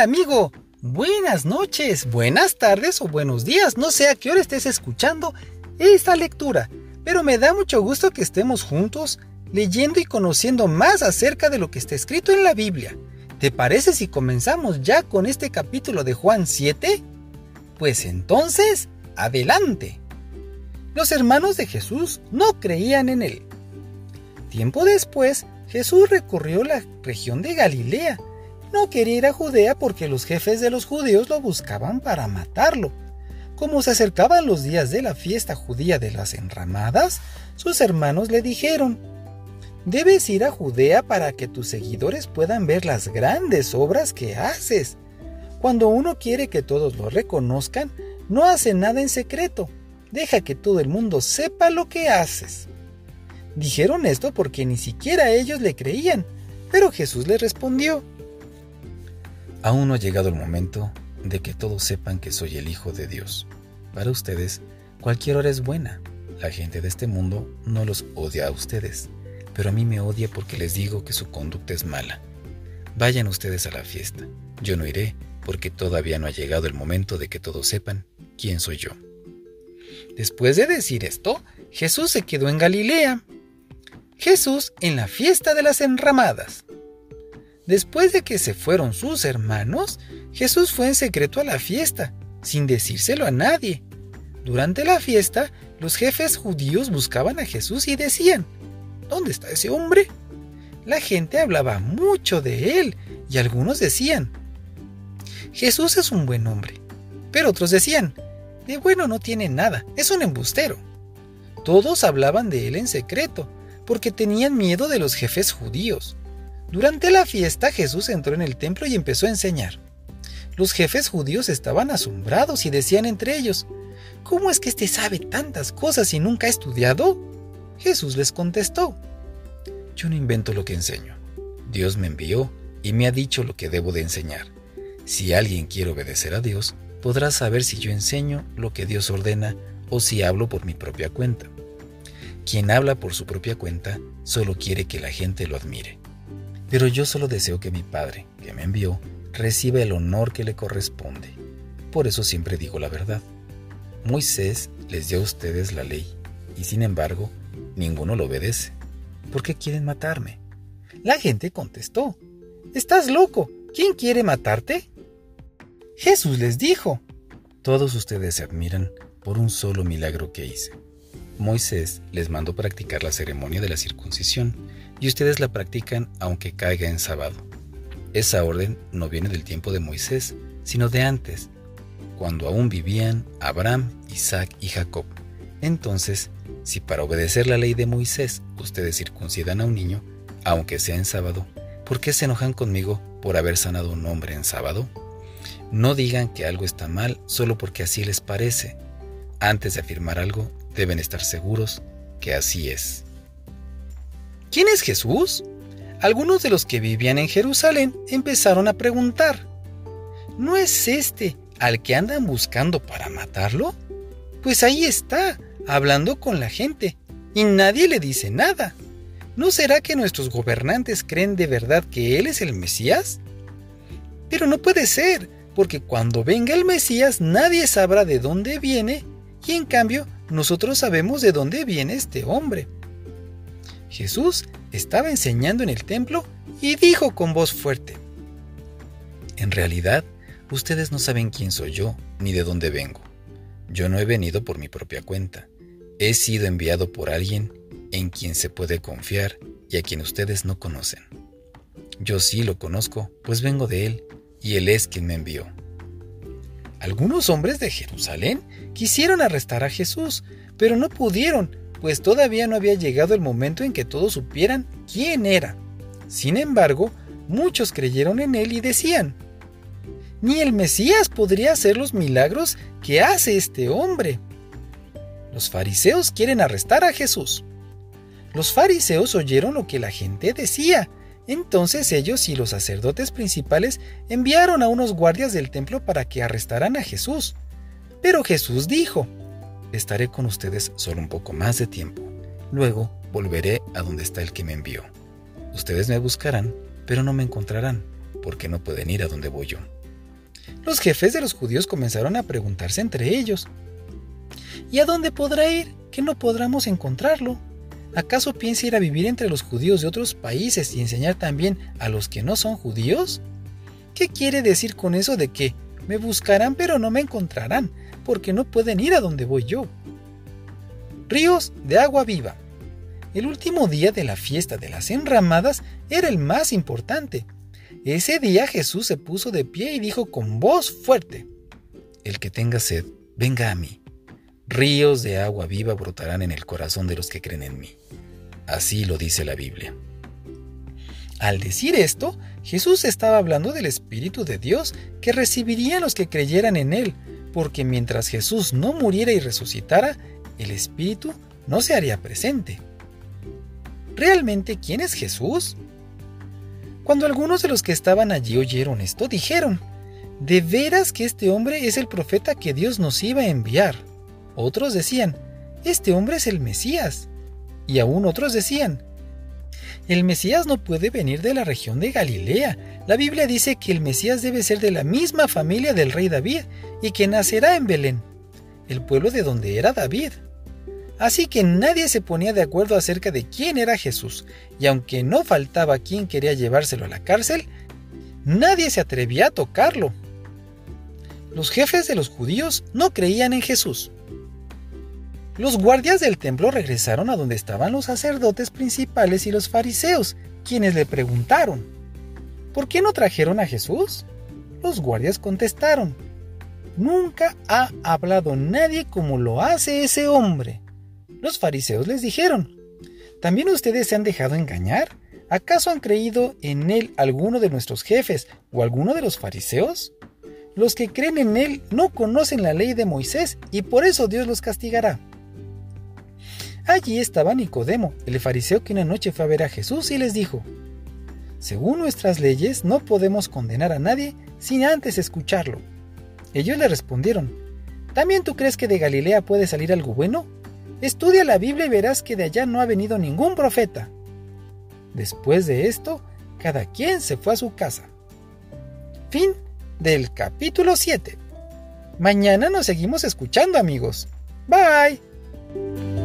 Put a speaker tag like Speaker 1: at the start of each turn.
Speaker 1: Amigo, buenas noches, buenas tardes o buenos días. No sé a qué hora estés escuchando esta lectura, pero me da mucho gusto que estemos juntos leyendo y conociendo más acerca de lo que está escrito en la Biblia. ¿Te parece si comenzamos ya con este capítulo de Juan 7? Pues entonces, adelante. Los hermanos de Jesús no creían en él. Tiempo después, Jesús recorrió la región de Galilea. No quería ir a Judea porque los jefes de los judíos lo buscaban para matarlo. Como se acercaban los días de la fiesta judía de las enramadas, sus hermanos le dijeron, Debes ir a Judea para que tus seguidores puedan ver las grandes obras que haces. Cuando uno quiere que todos lo reconozcan, no hace nada en secreto. Deja que todo el mundo sepa lo que haces. Dijeron esto porque ni siquiera ellos le creían, pero Jesús les respondió.
Speaker 2: Aún no ha llegado el momento de que todos sepan que soy el Hijo de Dios. Para ustedes, cualquier hora es buena. La gente de este mundo no los odia a ustedes pero a mí me odia porque les digo que su conducta es mala. Vayan ustedes a la fiesta. Yo no iré porque todavía no ha llegado el momento de que todos sepan quién soy yo.
Speaker 1: Después de decir esto, Jesús se quedó en Galilea. Jesús en la fiesta de las enramadas. Después de que se fueron sus hermanos, Jesús fue en secreto a la fiesta, sin decírselo a nadie. Durante la fiesta, los jefes judíos buscaban a Jesús y decían, ¿Dónde está ese hombre? La gente hablaba mucho de él y algunos decían, Jesús es un buen hombre. Pero otros decían, de bueno no tiene nada, es un embustero. Todos hablaban de él en secreto, porque tenían miedo de los jefes judíos. Durante la fiesta Jesús entró en el templo y empezó a enseñar. Los jefes judíos estaban asombrados y decían entre ellos, ¿Cómo es que éste sabe tantas cosas y nunca ha estudiado? Jesús les contestó, Yo no invento lo que enseño. Dios me envió y me ha dicho lo que debo de enseñar. Si alguien quiere obedecer a Dios, podrá saber si yo enseño lo que Dios ordena o si hablo por mi propia cuenta. Quien habla por su propia cuenta solo quiere que la gente lo admire. Pero yo solo deseo que mi Padre, que me envió, reciba el honor que le corresponde. Por eso siempre digo la verdad. Moisés les dio a ustedes la ley, y sin embargo, Ninguno lo obedece. ¿Por qué quieren matarme? La gente contestó, Estás loco. ¿Quién quiere matarte? Jesús les dijo, Todos ustedes se admiran por un solo milagro que hice. Moisés les mandó practicar la ceremonia de la circuncisión y ustedes la practican aunque caiga en sábado. Esa orden no viene del tiempo de Moisés, sino de antes, cuando aún vivían Abraham, Isaac y Jacob. Entonces si para obedecer la ley de Moisés ustedes circuncidan a un niño, aunque sea en sábado, ¿por qué se enojan conmigo por haber sanado un hombre en sábado? No digan que algo está mal solo porque así les parece. Antes de afirmar algo, deben estar seguros que así es. ¿Quién es Jesús? Algunos de los que vivían en Jerusalén empezaron a preguntar, ¿no es este al que andan buscando para matarlo? Pues ahí está, hablando con la gente, y nadie le dice nada. ¿No será que nuestros gobernantes creen de verdad que Él es el Mesías? Pero no puede ser, porque cuando venga el Mesías nadie sabrá de dónde viene, y en cambio nosotros sabemos de dónde viene este hombre. Jesús estaba enseñando en el templo y dijo con voz fuerte, En realidad, ustedes no saben quién soy yo ni de dónde vengo. Yo no he venido por mi propia cuenta. He sido enviado por alguien en quien se puede confiar y a quien ustedes no conocen. Yo sí lo conozco, pues vengo de él, y él es quien me envió. Algunos hombres de Jerusalén quisieron arrestar a Jesús, pero no pudieron, pues todavía no había llegado el momento en que todos supieran quién era. Sin embargo, muchos creyeron en él y decían, ni el Mesías podría hacer los milagros que hace este hombre. Los fariseos quieren arrestar a Jesús. Los fariseos oyeron lo que la gente decía. Entonces ellos y los sacerdotes principales enviaron a unos guardias del templo para que arrestaran a Jesús. Pero Jesús dijo, Estaré con ustedes solo un poco más de tiempo. Luego volveré a donde está el que me envió. Ustedes me buscarán, pero no me encontrarán, porque no pueden ir a donde voy yo. Los jefes de los judíos comenzaron a preguntarse entre ellos, ¿y a dónde podrá ir que no podremos encontrarlo? ¿Acaso piensa ir a vivir entre los judíos de otros países y enseñar también a los que no son judíos? ¿Qué quiere decir con eso de que me buscarán pero no me encontrarán, porque no pueden ir a donde voy yo? Ríos de agua viva. El último día de la fiesta de las enramadas era el más importante. Ese día Jesús se puso de pie y dijo con voz fuerte, El que tenga sed, venga a mí. Ríos de agua viva brotarán en el corazón de los que creen en mí. Así lo dice la Biblia. Al decir esto, Jesús estaba hablando del Espíritu de Dios que recibirían los que creyeran en Él, porque mientras Jesús no muriera y resucitara, el Espíritu no se haría presente. ¿Realmente quién es Jesús? Cuando algunos de los que estaban allí oyeron esto, dijeron, ¿de veras que este hombre es el profeta que Dios nos iba a enviar? Otros decían, este hombre es el Mesías. Y aún otros decían, el Mesías no puede venir de la región de Galilea. La Biblia dice que el Mesías debe ser de la misma familia del rey David y que nacerá en Belén, el pueblo de donde era David. Así que nadie se ponía de acuerdo acerca de quién era Jesús, y aunque no faltaba quien quería llevárselo a la cárcel, nadie se atrevía a tocarlo. Los jefes de los judíos no creían en Jesús. Los guardias del templo regresaron a donde estaban los sacerdotes principales y los fariseos, quienes le preguntaron, ¿por qué no trajeron a Jesús? Los guardias contestaron, Nunca ha hablado nadie como lo hace ese hombre. Los fariseos les dijeron, ¿también ustedes se han dejado engañar? ¿Acaso han creído en él alguno de nuestros jefes o alguno de los fariseos? Los que creen en él no conocen la ley de Moisés y por eso Dios los castigará. Allí estaba Nicodemo, el fariseo que una noche fue a ver a Jesús y les dijo, Según nuestras leyes no podemos condenar a nadie sin antes escucharlo. Ellos le respondieron, ¿también tú crees que de Galilea puede salir algo bueno? Estudia la Biblia y verás que de allá no ha venido ningún profeta. Después de esto, cada quien se fue a su casa. Fin del capítulo 7. Mañana nos seguimos escuchando amigos. Bye.